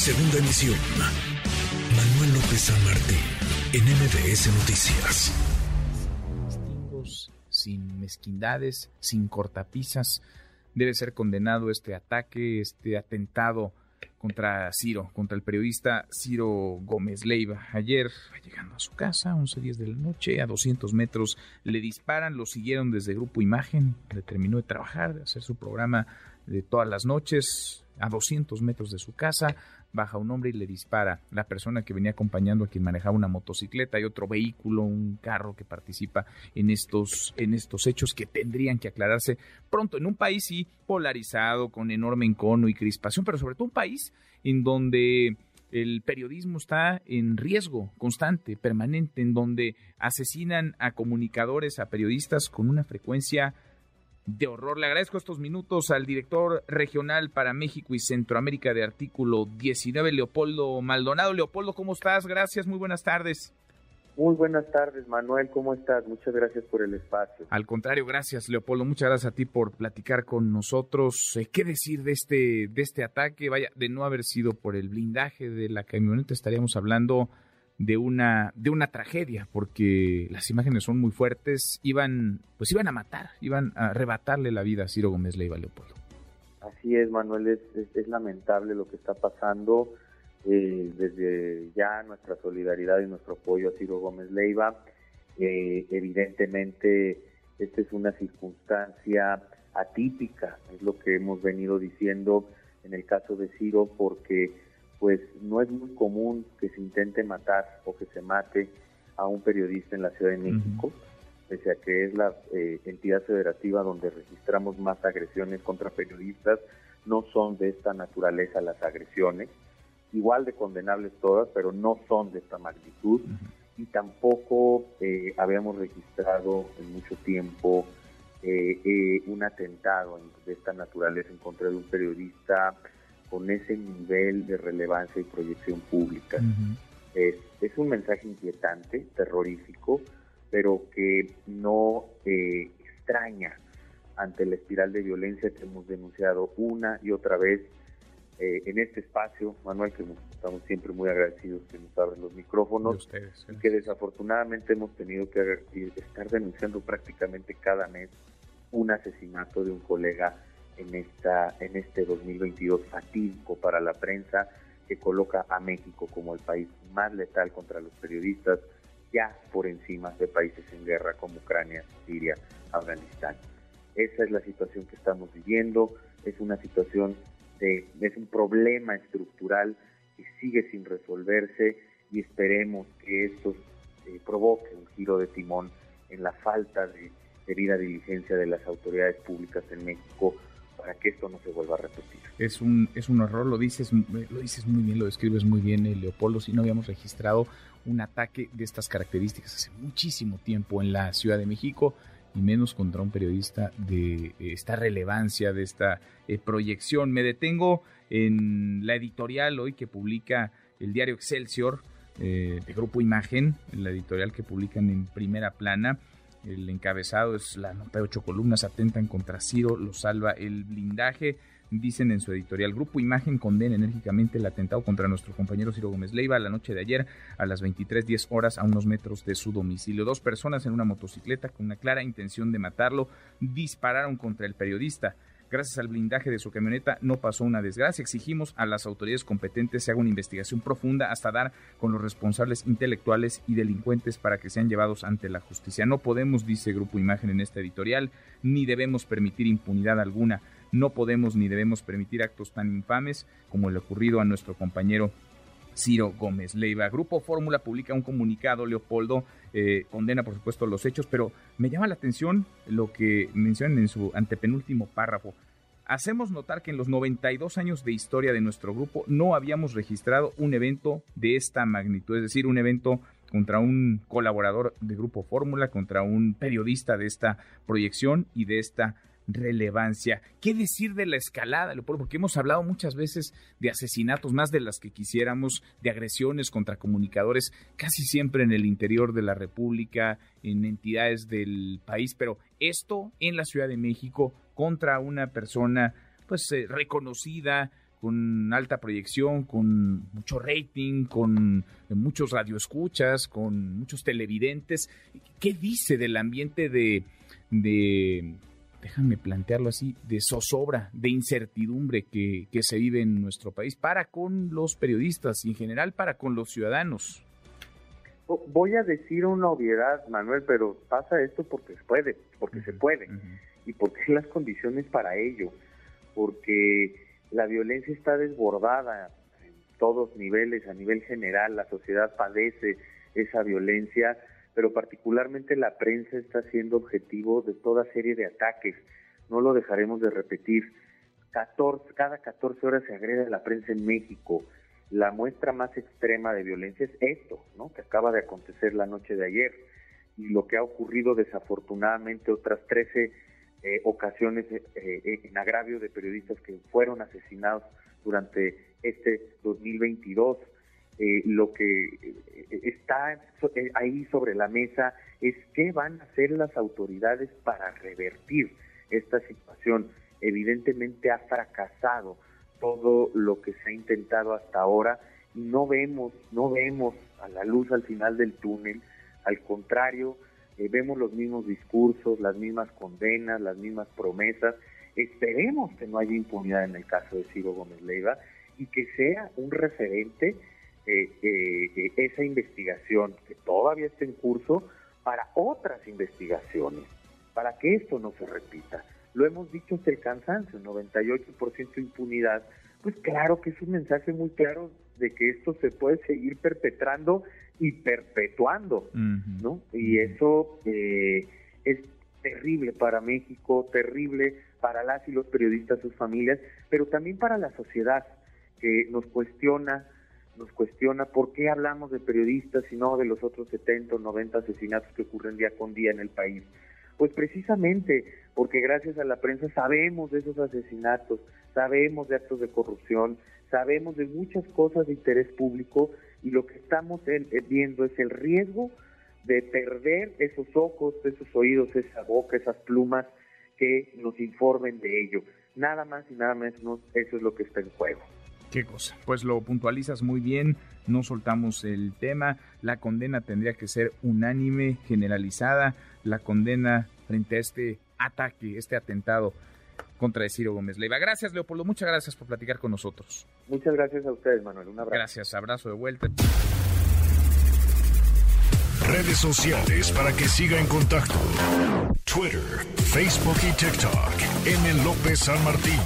Segunda emisión. Manuel López San Martín, en MBS Noticias. Sin mezquindades, sin cortapisas. Debe ser condenado este ataque, este atentado contra Ciro, contra el periodista Ciro Gómez Leiva. Ayer, llegando a su casa, 11 días de la noche, a 200 metros, le disparan, lo siguieron desde Grupo Imagen, le terminó de trabajar, de hacer su programa de todas las noches, a 200 metros de su casa, baja un hombre y le dispara. La persona que venía acompañando a quien manejaba una motocicleta y otro vehículo, un carro que participa en estos, en estos hechos que tendrían que aclararse pronto en un país sí polarizado, con enorme encono y crispación, pero sobre todo un país en donde el periodismo está en riesgo constante, permanente, en donde asesinan a comunicadores, a periodistas con una frecuencia de horror. Le agradezco estos minutos al director regional para México y Centroamérica de Artículo 19, Leopoldo Maldonado. Leopoldo, ¿cómo estás? Gracias, muy buenas tardes. Muy buenas tardes, Manuel, ¿cómo estás? Muchas gracias por el espacio. Al contrario, gracias, Leopoldo. Muchas gracias a ti por platicar con nosotros. Eh, ¿Qué decir de este, de este ataque? Vaya, de no haber sido por el blindaje de la camioneta, estaríamos hablando de una, de una tragedia, porque las imágenes son muy fuertes, iban, pues iban a matar, iban a arrebatarle la vida a Ciro Gómez Leiva Leopoldo. Así es, Manuel, es, es, lamentable lo que está pasando. Eh, desde ya nuestra solidaridad y nuestro apoyo a Ciro Gómez Leiva. Eh, evidentemente, esta es una circunstancia atípica, es lo que hemos venido diciendo en el caso de Ciro, porque pues no es muy común que se intente matar o que se mate a un periodista en la Ciudad de México, pese a que es la eh, entidad federativa donde registramos más agresiones contra periodistas, no son de esta naturaleza las agresiones, igual de condenables todas, pero no son de esta magnitud y tampoco eh, habíamos registrado en mucho tiempo eh, un atentado de esta naturaleza en contra de un periodista con ese nivel de relevancia y proyección pública. es, es, un mensaje inquietante, terrorífico, pero que no eh, extraña ante la espiral de violencia que hemos denunciado una y otra vez eh, en este espacio, Manuel, que estamos siempre muy agradecidos que nos abren los micrófonos y que desafortunadamente hemos tenido que estar denunciando prácticamente cada mes un asesinato de un colega en, esta, en este 2022 fatídico para la prensa que coloca a México como el país más letal contra los periodistas, ya por encima de países en guerra como Ucrania, Siria, Afganistán. Esa es la situación que estamos viviendo, es una situación de, es un problema estructural que sigue sin resolverse y esperemos que esto eh, provoque un giro de timón en la falta de debida diligencia de las autoridades públicas en México para que esto no se vuelva a repetir. Es un, es un horror, lo dices, lo dices muy bien, lo describes muy bien, eh, Leopoldo, si no habíamos registrado un ataque de estas características hace muchísimo tiempo en la Ciudad de México y menos contra un periodista de esta relevancia, de esta eh, proyección. Me detengo en la editorial hoy que publica el diario Excelsior eh, de Grupo Imagen, la editorial que publican en primera plana el encabezado es la nota de ocho columnas, atentan contra Ciro, lo salva el blindaje. Dicen en su editorial, Grupo Imagen condena enérgicamente el atentado contra nuestro compañero Ciro Gómez Leiva la noche de ayer a las 23.10 horas a unos metros de su domicilio. Dos personas en una motocicleta con una clara intención de matarlo dispararon contra el periodista. Gracias al blindaje de su camioneta no pasó una desgracia. Exigimos a las autoridades competentes se haga una investigación profunda hasta dar con los responsables intelectuales y delincuentes para que sean llevados ante la justicia. No podemos, dice Grupo Imagen en esta editorial, ni debemos permitir impunidad alguna. No podemos ni debemos permitir actos tan infames como el ocurrido a nuestro compañero Ciro Gómez Leiva. Grupo Fórmula publica un comunicado, Leopoldo eh, condena por supuesto los hechos, pero me llama la atención lo que mencionan en su antepenúltimo párrafo. Hacemos notar que en los 92 años de historia de nuestro grupo no habíamos registrado un evento de esta magnitud, es decir, un evento contra un colaborador de Grupo Fórmula, contra un periodista de esta proyección y de esta relevancia. ¿Qué decir de la escalada, Porque hemos hablado muchas veces de asesinatos, más de las que quisiéramos, de agresiones contra comunicadores, casi siempre en el interior de la República, en entidades del país, pero esto en la Ciudad de México contra una persona pues eh, reconocida, con alta proyección, con mucho rating, con muchos radioescuchas, con muchos televidentes. ¿Qué dice del ambiente de déjame plantearlo así, de zozobra, de incertidumbre que, que se vive en nuestro país para con los periodistas y en general para con los ciudadanos? Voy a decir una obviedad, Manuel, pero pasa esto porque se puede, porque se puede, y porque hay las condiciones para ello, porque la violencia está desbordada en todos niveles, a nivel general, la sociedad padece esa violencia, pero particularmente la prensa está siendo objetivo de toda serie de ataques. No lo dejaremos de repetir. 14, cada 14 horas se agrede a la prensa en México. La muestra más extrema de violencia es esto, ¿no? que acaba de acontecer la noche de ayer. Y lo que ha ocurrido desafortunadamente otras 13 eh, ocasiones eh, eh, en agravio de periodistas que fueron asesinados durante este 2022. Lo que está ahí sobre la mesa es qué van a hacer las autoridades para revertir esta situación. Evidentemente ha fracasado todo lo que se ha intentado hasta ahora y no vemos, no vemos a la luz al final del túnel. Al contrario, eh, vemos los mismos discursos, las mismas condenas, las mismas promesas. Esperemos que no haya impunidad en el caso de Ciro Gómez Leiva y que sea un referente eh, eh, esa investigación que todavía está en curso para otras investigaciones, para que esto no se repita. Lo hemos dicho hasta el cansancio, 98% impunidad, pues claro que es un mensaje muy claro de que esto se puede seguir perpetrando y perpetuando, ¿no? Y eso eh, es terrible para México, terrible para las y los periodistas, sus familias, pero también para la sociedad que nos cuestiona, nos cuestiona por qué hablamos de periodistas y no de los otros 70 o 90 asesinatos que ocurren día con día en el país. Pues precisamente porque gracias a la prensa sabemos de esos asesinatos, sabemos de actos de corrupción, sabemos de muchas cosas de interés público y lo que estamos eh, viendo es el riesgo de perder esos ojos, esos oídos, esa boca, esas plumas que nos informen de ello. Nada más y nada menos, eso es lo que está en juego. Qué cosa. Pues lo puntualizas muy bien, no soltamos el tema. La condena tendría que ser unánime, generalizada. La condena frente a este ataque, este atentado contra Ciro Gómez Leiva. Gracias, Leopoldo. Muchas gracias por platicar con nosotros. Muchas gracias a ustedes, Manuel. Un abrazo. Gracias. Abrazo de vuelta. Redes sociales para que siga en contacto: Twitter, Facebook y TikTok. M. López San Martín.